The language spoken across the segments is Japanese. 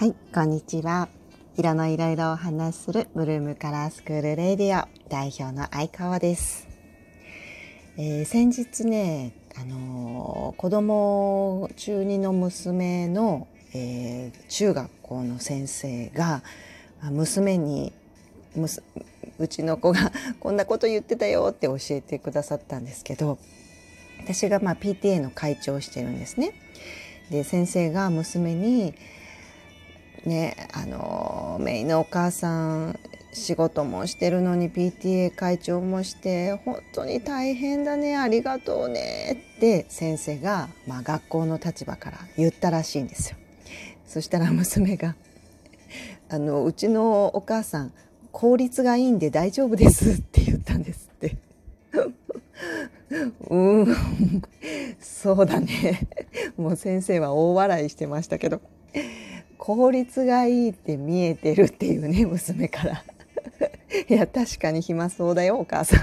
はい、こんにちは。色のいろいろお話しするブルームカラースクールレディオ代表の相川です。えー先日ね、あのー子供中二の娘の、えー中学校の先生があ娘にむすうちの子が こんなこと言ってたよって教えてくださったんですけど私がまあ PTA の会長をしてるんですね。で先生が娘にねあのメイのお母さん仕事もしてるのに PTA 会長もして本当に大変だねありがとうねって先生が、まあ、学校の立場から言ったらしいんですよ。そしたら娘が「あのうちのお母さん効率がいいんで大丈夫です」って言ったんですって。うんそうだねもう先生は大笑いしてましたけど効率がいいって見えてるっていうね 娘からいや確かに暇そうだよお母さん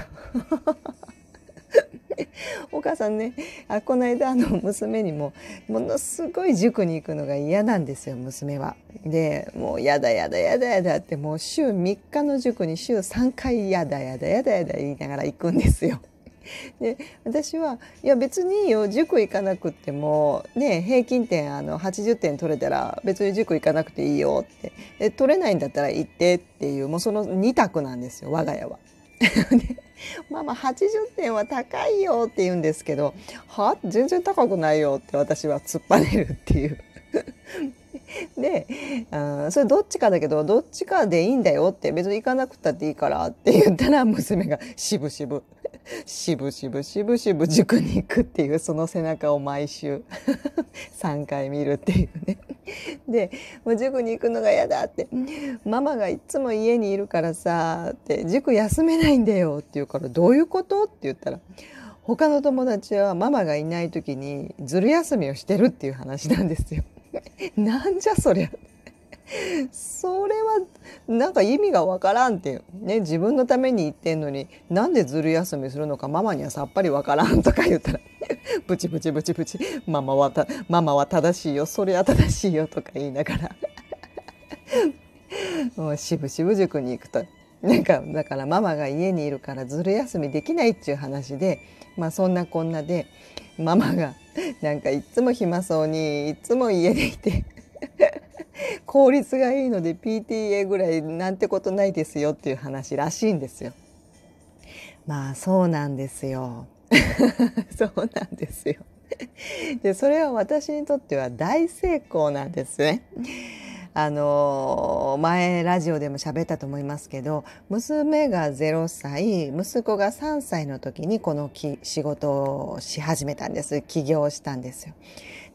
お母さんねあこの間あの娘にもものすごい塾に行くのが嫌なんですよ娘は。でもうやだやだやだやだってもう週3日の塾に週3回やだやだやだやだ言いながら行くんですよ。で私はいや別にいいよ塾行かなくってもね平均点あの80点取れたら別に塾行かなくていいよってで取れないんだったら行ってっていうもうその2択なんですよ我が家は。でママ80点は高いよって言うんですけどは？全然高くないよって私は突っぱねるっていう。であそれどっちかだけどどっちかでいいんだよって別に行かなくたっていいからって言ったら娘がしぶしぶしぶしぶしぶしぶ塾に行くっていうその背中を毎週 3回見るっていうね。でもう塾に行くのが嫌だってママがいつも家にいるからさって塾休めないんだよって言うからどういうこと？って言ったら他の友達はママがいない時にずる休みをしてるっていう話なんですよ。なんじゃそりゃ。それはなんか意味がわからんっていうね自分のために言ってんのになんでずる休みするのかママにはさっぱりわからんとか言ったら ブチブチブチブチママはたママは正しいよそれは正しいよとか言いながら。もうしぶしぶ塾に行くと。なんかだからママが家にいるからずる休みできないっていう話でまあそんなこんなでママがなんかいつも暇そうにいつも家でいて効率がいいので PTA ぐらいなんてことないですよっていう話らしいんですよ。まあそうなんですよ。そうなんですよ。でそれは私にとっては大成功なんですね。あの前ラジオでも喋ったと思いますけど娘が0歳息子が3歳の時にこのき仕事をし始めたんです起業したんですよ。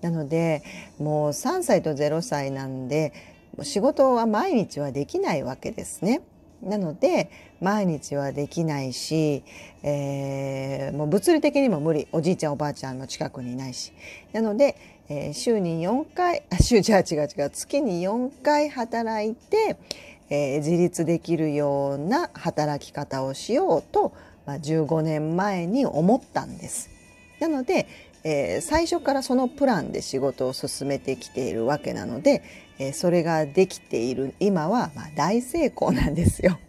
なのでもう3歳と0歳なんで仕事は毎日はできないわけですね。なので毎日はできないし、えーもう物理的にも無理おじいちゃんおばあちゃんの近くにいないしなので、えー週に4回あ週じゃあ違う違う月に4回働いて、えー自立できるような働き方をしようと、まあ、15年前に思ったんです。なので、えー最初からそのプランで仕事を進めてきているわけなので、えーそれができている今はまあ大成功なんですよ。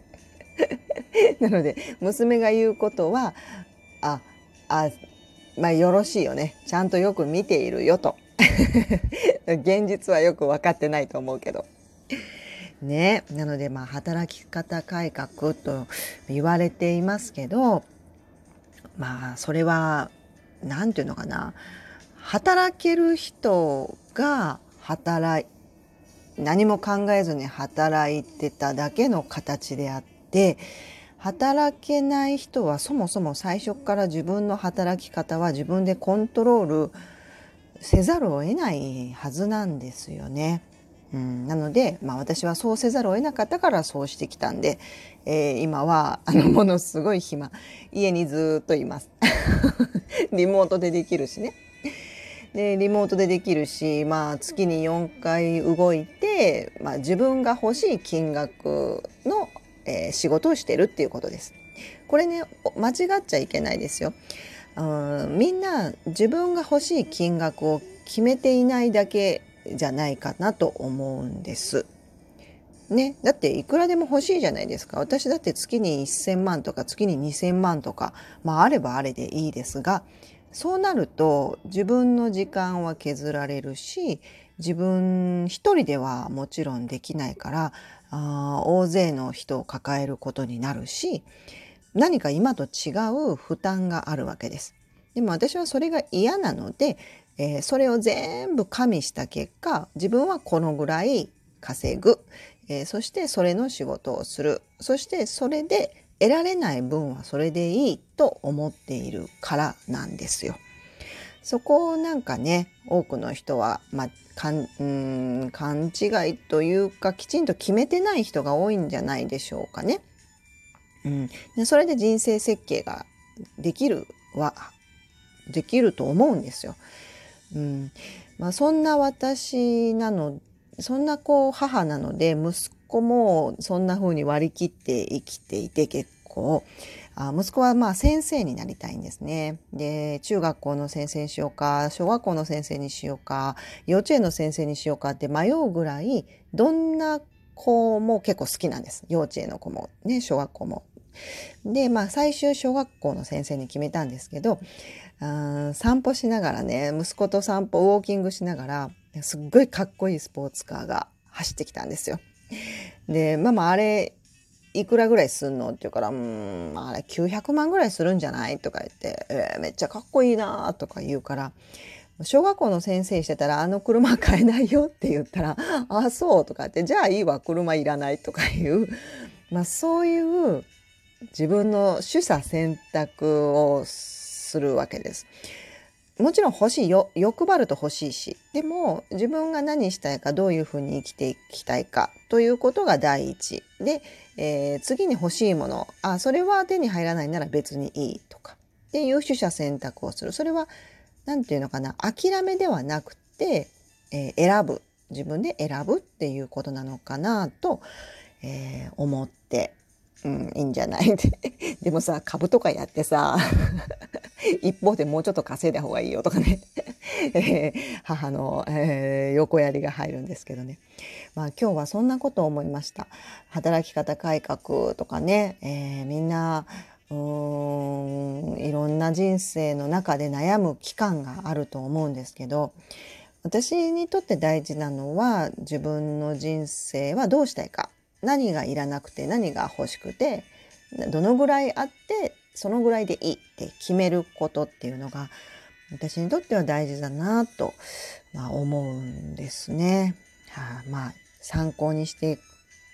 なので娘が言うことはああまあよろしいよねちゃんとよく見ているよと 現実はよく分かってないと思うけど。ね、なのでまあ働き方改革と言われていますけどまあそれは何て言うのかな働ける人が働い何も考えずに働いてただけの形であって働けない人はそもそも最初から自分の働き方は自分でコントロールせざるを得ないはずなんですよね。うん、なので、まあ、私はそうせざるを得なかったからそうしてきたんで、えー今はあのものすごい暇家にずっといます リモートでできるしねでリモートでできるし、まあ、月に4回動いて、まあ、自分が欲しい金額の、えー仕事をしてるっていうことです。これね間違っちゃいけないですよ。うんみんな自分が欲しい金額を決めていないだけじゃないかなと思うんです。ね、だっていくらでも欲しいじゃないですか私だって月に1,000万とか月に2,000万とか、まあ、あればあれでいいですがそうなると自分の時間は削られるし自分一人ではもちろんできないからあ大勢の人を抱えることになるし何か今と違う負担があるわけです。でも私はそれが嫌なので、えー、それを全部加味した結果自分はこのぐらい稼ぐ、えー、そしてそれの仕事をするそしてそれで得られない分はそれでいいと思っているからなんですよ。そこをなんかね多くの人は、まあ、かんうん勘違いというかきちんと決めてない人が多いんじゃないでしょうかね。うん、それで人生設計ができるはできると思うんですよ。うんまあ、そんな私なのそんなこう母なので息子もそんな風に割り切って生きていて結構あ息子はまあ先生になりたいんですね。で中学校の先生にしようか小学校の先生にしようか幼稚園の先生にしようかって迷うぐらいどんな子も結構好きなんです幼稚園の子もね小学校も。でまあ最終小学校の先生に決めたんですけどあ散歩しながらね息子と散歩ウォーキングしながらすっごいかっこいいスポーツカーが走ってきたんですよ。でママあれいくらぐらいすんのって言うから、うん、あれ900万ぐらいするんじゃないとか言って、えー、めっちゃかっこいいなとか言うから、小学校の先生してたら、あの車買えないよって言ったら、あ、そうとかって、じゃあいいわ、車いらないとかいう、まあそういう自分の取捨選択をするわけです。もちろん欲しいよ欲張ると欲しいしでも自分が何したいかどういうふうに生きていきたいかということが第一。で、えー、次に欲しいものあそれは手に入らないなら別にいいとかっていう取捨選択をする。それは何て言うのかな諦めではなくて、えー、選ぶ。自分で選ぶっていうことなのかなと、えー、思ってうん、いいんじゃない？でもさ株とかやってさ 一方でもうちょっと稼いだ方がいいよとかね。えー、母の、えー、横やりが入るんですけどね、まあ、今日はそんなことを思いました。働き方改革とかね、えー、みんなうーんいろんな人生の中で悩む期間があると思うんですけど私にとって大事なのは自分の人生はどうしたいか。何がいらなくて何が欲しくてどのぐらいあってそのぐらいでいいって決めることっていうのが私にとっては大事だなと、まあ、思うんですね。はあ、まあ参考にして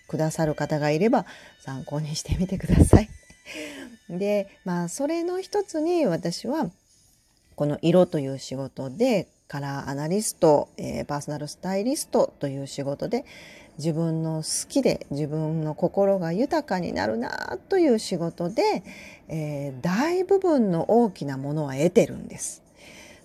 くださる方がいれば参考にしてみてください。でまあそれの一つに私はこの色という仕事でカラーアナリスト、えー、パーソナルスタイリストという仕事で自分の好きで自分の心が豊かになるなという仕事で、えー、大部分の大きなものは得てるんです。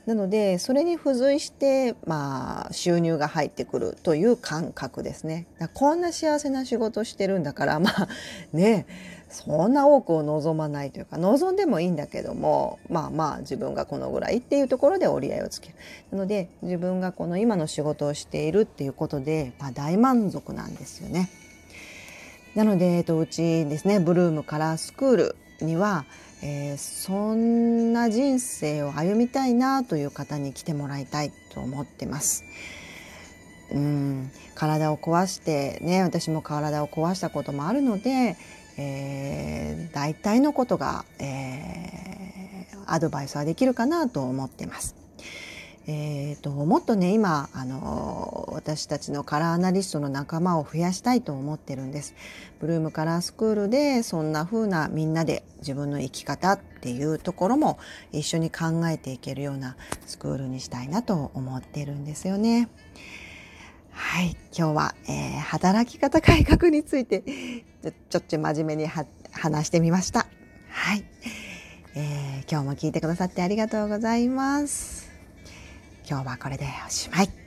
なのでそれに付随してまあ収入が入ってくるという感覚ですね。こんな幸せな仕事してるんだからまあねそんな多くを望まないというか望んでもいいんだけどもまあまあ自分がこのぐらいっていうところで折り合いをつける。なので自分がこの今の仕事をしているっていうことで、まあ、大満足なんですよね。なので、えっと、うちですねブルームカラースクールには、えー、そんな人生を歩みたいなという方に来てもらいたいと思ってます。うん体を壊してね私も体を壊したこともあるのでえー、大体のことが、えー、アドバイスはできるかなと思ってます。えーと、もっとね今あの私たちのカラーアナリストの仲間を増やしたいと思ってるんです。ブルームカラースクールでそんな風なみんなで自分の生き方っていうところも一緒に考えていけるようなスクールにしたいなと思ってるんですよね。はい、今日は、えー、働き方改革についてちょっち真面目に話してみました。はい、えー、今日も聞いてくださってありがとうございます。今日はこれでおしまい。